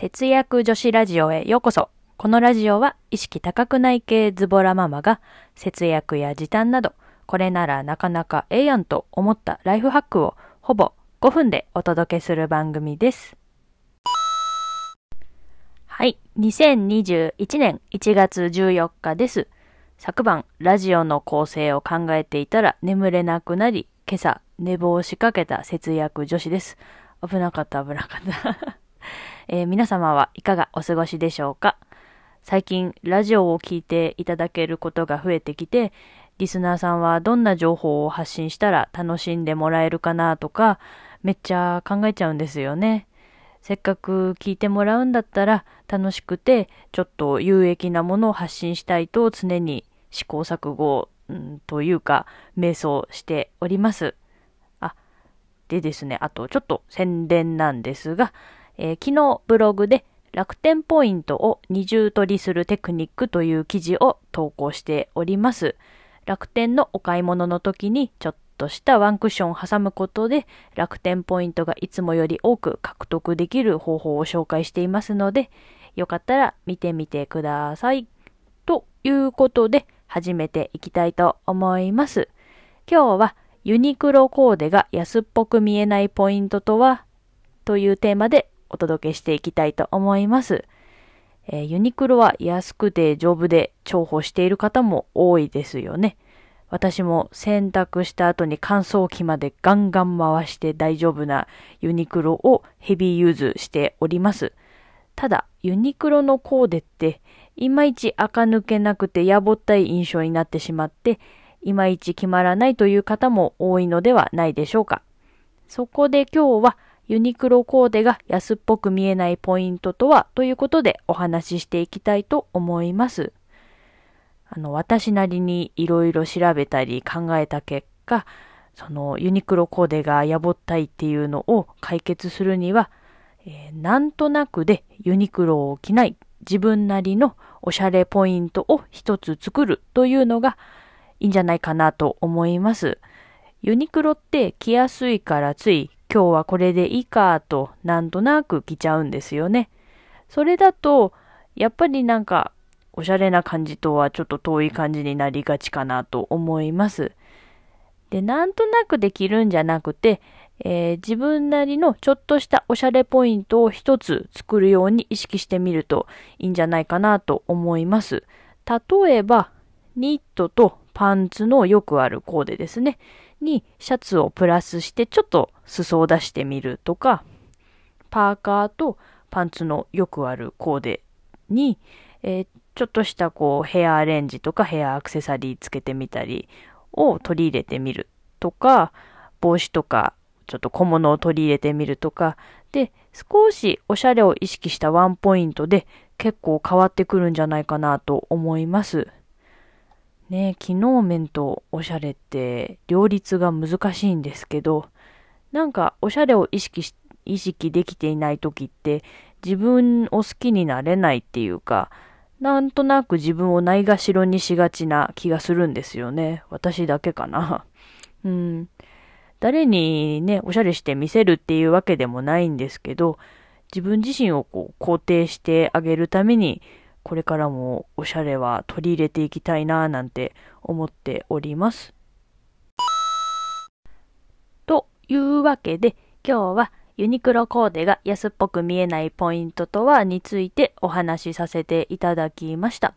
節約女子ラジオへようこそ。このラジオは意識高くない系ズボラママが節約や時短など、これならなかなかええやんと思ったライフハックをほぼ5分でお届けする番組です。はい。2021年1月14日です。昨晩、ラジオの構成を考えていたら眠れなくなり、今朝、寝坊しかけた節約女子です。危なかった、危なかった。えー皆様はいかがお過ごしでしょうか？最近、ラジオを聞いていただけることが増えてきて、リスナーさんはどんな情報を発信したら楽しんでもらえるかなとか、めっちゃ考えちゃうんですよね。せっかく聞いてもらうんだったら楽しくてちょっと有益なものを発信したいと常に試行錯誤、うん、というか瞑想しております。あ、でですね、あとちょっと宣伝なんですが、えー昨日ブログで楽天ポイントを二重取りするテクニックという記事を投稿しております。楽天のお買い物の時にちょっとしたワンクッションを挟むことで楽天ポイントがいつもより多く獲得できる方法を紹介していますので、よかったら見てみてください。ということで始めていきたいと思います。今日はユニクロコーデが安っぽく見えないポイントとは？というテーマでお届けしていきたいと思います。えーユニクロは安くて丈夫で重宝している方も多いですよね。私も洗濯した後に乾燥機までガンガン回して大丈夫なユニクロをヘビーユーズしております。ただ、ユニクロのコーデって、いまいち垢抜けなくてやぼったい印象になってしまって、いまいち決まらないという方も多いのではないでしょうか。そこで今日はユニクロコーデが安っぽく見えないポイントとはということでお話ししていきたいと思います。あの、私なりにいろいろ調べたり考えた結果、そのユニクロコーデがやぼったいっていうのを解決するには、えーなんとなくでユニクロを着ない自分なりのおしゃれポイントを一つ作るというのがいいんじゃないかなと思います。ユニクロって着やすいからつい今日はこれでいいかとなんとなく着ちゃうんですよね。それだとやっぱりなんかおしゃれな感じとはちょっと遠い感じになりがちかなと思います。で、なんとなくできるんじゃなくて、えー自分なりのちょっとしたおしゃれポイントを一つ作るように意識してみるといいんじゃないかなと思います。例えば、ニットとパンツのよくあるコーデですね。にシャツをプラスしてちょっと裾を出してみるとか、パーカーとパンツのよくあるコーデに、えーちょっとしたこうヘアアレンジとかヘアアクセサリーつけてみたりを取り入れてみるとか、帽子とかちょっと小物を取り入れてみるとか、で、少しおしゃれを意識したワンポイントで結構変わってくるんじゃないかなと思います。ね、機能面とおしゃれって両立が難しいんですけど、なんかおしゃれを意識し、意識できていない時って自分を好きになれないっていうか、なんとなく自分をないがしろにしがちな気がするんですよね。私だけかな。うん。誰にね、おしゃれして見せるっていうわけでもないんですけど、自分自身をこう肯定してあげるために、これからもおしゃれは取り入れていきたいななんて思っております。というわけで、今日はユニクロコーデが安っぽく見えないポイントとはについてお話しさせていただきました。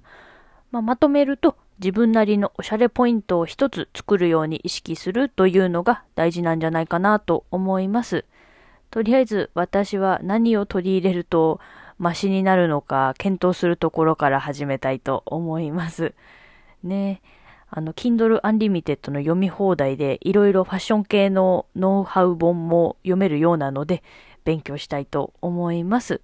まあ、まとめると、自分なりのおしゃれポイントを一つ作るように意識するというのが大事なんじゃないかなと思います。とりあえず私は何を取り入れるとマシになるのか検討するところから始めたいと思います。ねあの、Kindle Unlimited の読み放題でいろいろファッション系のノウハウ本も読めるようなので勉強したいと思います。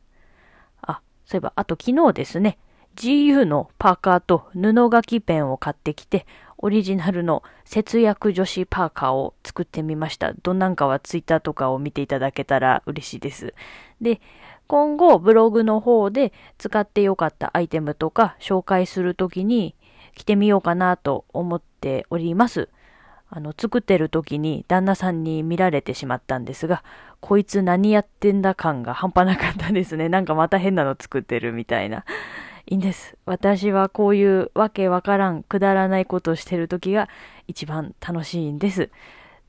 あ、そういえば、あと昨日ですね、GU のパーカーと布書きペンを買ってきて、オリジナルの節約女子パーカーを作ってみました。どんなんかはツイッターとかを見ていただけたら嬉しいです。で、今後ブログの方で使ってよかったアイテムとか紹介するときに着てみようかなと思っております。あの、作ってる時に旦那さんに見られてしまったんですが、こいつ何やってんだ感が半端なかったですね。なんかまた変なの作ってるみたいな。いいんです。私はこういうわけわからん、くだらないことをしてる時が一番楽しいんです。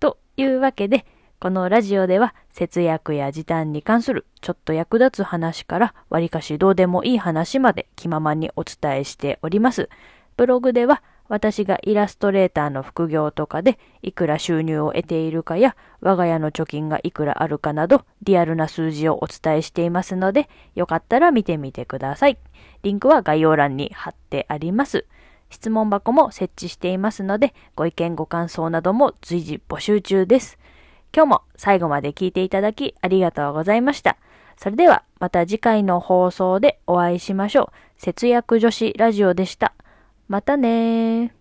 というわけで、このラジオでは節約や時短に関するちょっと役立つ話から割かしどうでもいい話まで気ままにお伝えしております。ブログでは私がイラストレーターの副業とかでいくら収入を得ているかや我が家の貯金がいくらあるかなどリアルな数字をお伝えしていますのでよかったら見てみてください。リンクは概要欄に貼ってあります。質問箱も設置していますので、ご意見ご感想なども随時募集中です。今日も最後まで聞いていただきありがとうございました。それではまた次回の放送でお会いしましょう。節約女子ラジオでした。またね